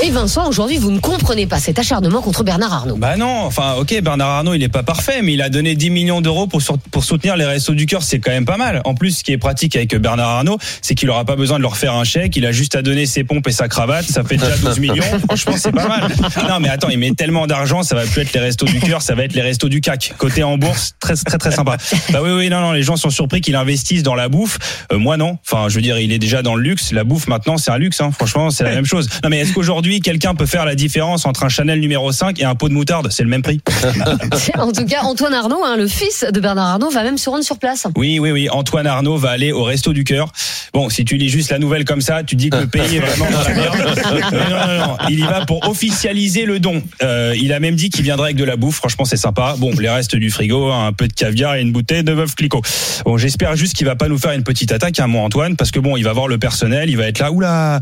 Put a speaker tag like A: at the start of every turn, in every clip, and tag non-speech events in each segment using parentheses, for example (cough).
A: Et Vincent, aujourd'hui, vous ne comprenez pas cet acharnement contre Bernard Arnault.
B: Bah non, enfin ok, Bernard Arnault il est pas parfait, mais il a donné 10 millions d'euros pour, pour soutenir les Restos du Cœur, c'est quand même pas mal. En plus, ce qui est pratique avec Bernard Arnault, c'est qu'il aura pas besoin de leur faire un chèque, il a juste à donner ses pompes et sa cravate, ça fait déjà 12 millions, (laughs) franchement c'est pas mal. Non mais attends, il met tellement d'argent, ça va plus être les Restos du Cœur, ça va être les Restos du CAC. Côté en bourse, très très très sympa. Bah oui oui, non non, les gens sont surpris qu'il investisse dans la bouffe. Euh, moi non, enfin je veux dire, il est déjà dans le luxe, la bouffe maintenant c'est un luxe, hein. franchement c'est la même chose. Non mais est-ce qu'aujourd'hui quelqu'un peut faire la différence entre un Chanel numéro 5 et un pot de moutarde C'est le même prix. (laughs)
A: En tout cas, Antoine Arnault, hein, le fils de Bernard Arnault, va même se rendre sur place.
B: Oui, oui, oui. Antoine Arnaud va aller au Resto du Cœur. Bon, si tu lis juste la nouvelle comme ça, tu te dis que le pays est vraiment dans la merde. (laughs) Non, non, non. Il y va pour officialiser le don. Euh, il a même dit qu'il viendrait avec de la bouffe. Franchement, c'est sympa. Bon, les restes du frigo, un peu de caviar et une bouteille de bœuf clicquot. Bon, j'espère juste qu'il va pas nous faire une petite attaque, hein, mon Antoine, parce que bon, il va voir le personnel, il va être là. Oula.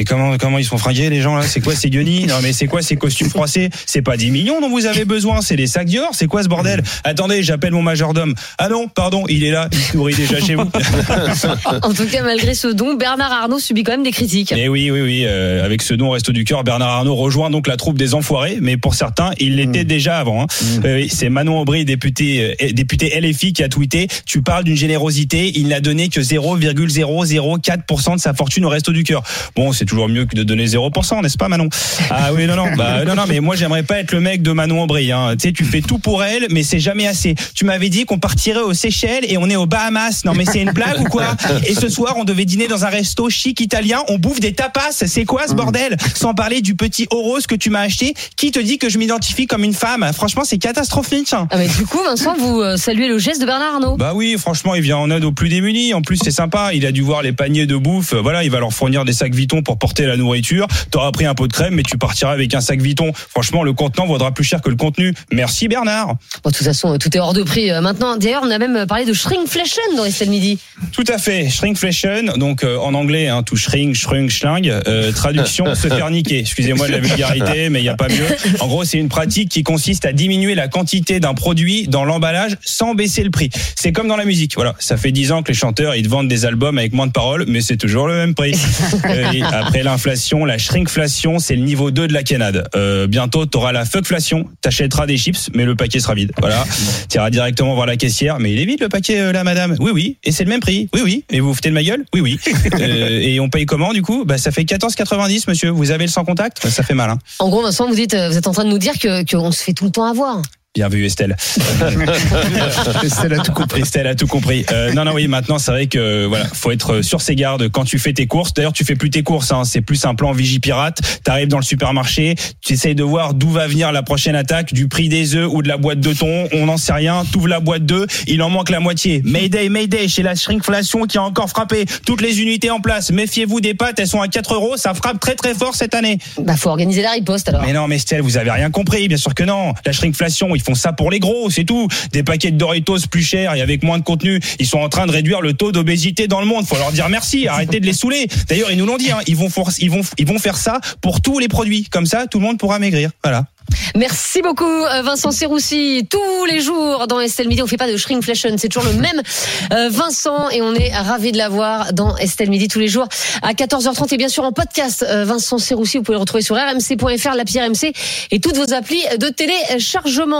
B: Mais comment comment ils sont fringués les gens là? C'est quoi ces guenilles? Non mais c'est quoi ces costumes froissés? C'est pas 10 millions dont vous avez besoin, c'est des sacs Dior, c'est quoi ce bordel? Attendez, j'appelle mon majordome. Ah non, pardon, il est là, il se nourrit déjà chez vous. (laughs)
A: En tout cas, malgré ce don, Bernard Arnault subit quand même des critiques.
B: Mais oui, oui, oui, euh, avec ce don au Resto du Cœur, Bernard Arnault rejoint donc la troupe des enfoirés, mais pour certains, il l'était déjà avant. hein. Euh, oui, c'est Manon Aubry, député, euh, député LFI, qui a tweeté Tu parles d'une générosité, il n'a donné que 0,004% de sa fortune au Resto du Cœur. Bon, c'est toujours mieux que de donner 0%, n'est-ce pas, Manon? Ah oui, non, non, bah, non, non, mais moi, j'aimerais pas être le mec de Manon Aubry. Hein. Tu sais, tu fais tout pour elle, mais c'est jamais assez. Tu m'avais dit qu'on partirait aux Seychelles et on est aux Bahamas. Non, mais c'est une blague ou quoi? Et ce soir, on devait dîner dans un resto chic italien. On bouffe des tapas. C'est quoi ce bordel? Sans parler du petit Oros que tu m'as acheté. Qui te dit que je m'identifie comme une femme? Franchement, c'est catastrophique. hein.
A: Ah, mais du coup, Vincent, vous euh, saluez le geste de Bernard Arnault.
B: Bah oui, franchement, il vient en aide aux plus démunis. En plus, c'est sympa. Il a dû voir les paniers de bouffe. Voilà, il va leur fournir des sacs Vuitton pour porter la nourriture. T'auras pris un pot de crème, mais tu partiras avec un sac Vuitton. Franchement, le contenant vaudra plus cher que le contenu. Merci Bernard.
A: Bon, de toute façon, euh, tout est hors de prix euh, maintenant. D'ailleurs, on a même parlé de shrinkflation dans Estelle Midi.
B: Tout à fait. Shrinkflation, donc euh, en anglais, hein, tout shrink, shrunk, schling. Euh, traduction, (laughs) se faire niquer. Excusez-moi de la vulgarité, mais il n'y a pas mieux. En gros, c'est une pratique qui consiste à diminuer la quantité d'un produit dans l'emballage sans baisser le prix. C'est comme dans la musique. Voilà, ça fait dix ans que les chanteurs ils te vendent des albums avec moins de paroles, mais c'est toujours le même prix. (laughs) Euh, et après l'inflation, la shrinkflation, c'est le niveau 2 de la canade. Euh, bientôt, tu auras la fuckflation. T'achèteras des chips, mais le paquet sera vide. Voilà, (laughs) tu iras directement voir la caissière. Mais il est vide le paquet euh, là, madame. Oui, oui. Et c'est le même prix. Oui, oui. Et vous vous foutez de ma gueule Oui, oui. (laughs) Euh, et on paye comment du coup? Bah ça fait 14,90 monsieur. Vous avez le sans contact Bah, Ça fait mal. Hein.
A: En gros, Vincent, vous dites, euh, vous êtes en train de nous dire que qu'on se fait tout le temps avoir.
B: Bien vu Estelle. (laughs)
C: Estelle a tout compris.
B: Estelle a tout compris. Euh, non, non, oui, maintenant, c'est vrai que voilà, faut être sur ses gardes quand tu fais tes courses. D'ailleurs, tu fais plus tes courses, hein, c'est plus un plan Vigipirate. T'arrives dans le supermarché, tu essayes de voir d'où va venir la prochaine attaque, du prix des œufs ou de la boîte de thon. On n'en sait rien. T'ouvres la boîte d'œufs, il en manque la moitié. Mayday, Mayday, chez la shrinkflation qui a encore frappé toutes les unités en place. Méfiez-vous des pâtes, elles sont à 4 euros. Ça frappe très très fort cette année.
A: Bah, faut organiser la riposte alors.
B: Mais non, mais Estelle, vous avez rien compris, bien sûr que non. La shrinkflation, ils font ça pour les gros, c'est tout. Des paquets de Doritos plus chers et avec moins de contenu, ils sont en train de réduire le taux d'obésité dans le monde. Faut leur dire merci, arrêtez de les saouler. D'ailleurs, ils nous l'ont dit, hein, ils vont ils vont ils vont faire ça pour tous les produits. Comme ça, tout le monde pourra maigrir. Voilà.
A: Merci beaucoup, euh, Vincent Serroussi. Tous les jours dans Estelle Midi, on fait pas de shrinkflation. C'est toujours le même euh, Vincent et on est ravis de l'avoir dans Estelle Midi tous les jours à 14h30 et bien sûr en podcast. euh, Vincent Serroussi, vous pouvez le retrouver sur rmc.fr, l'appli RMC et toutes vos applis de téléchargement.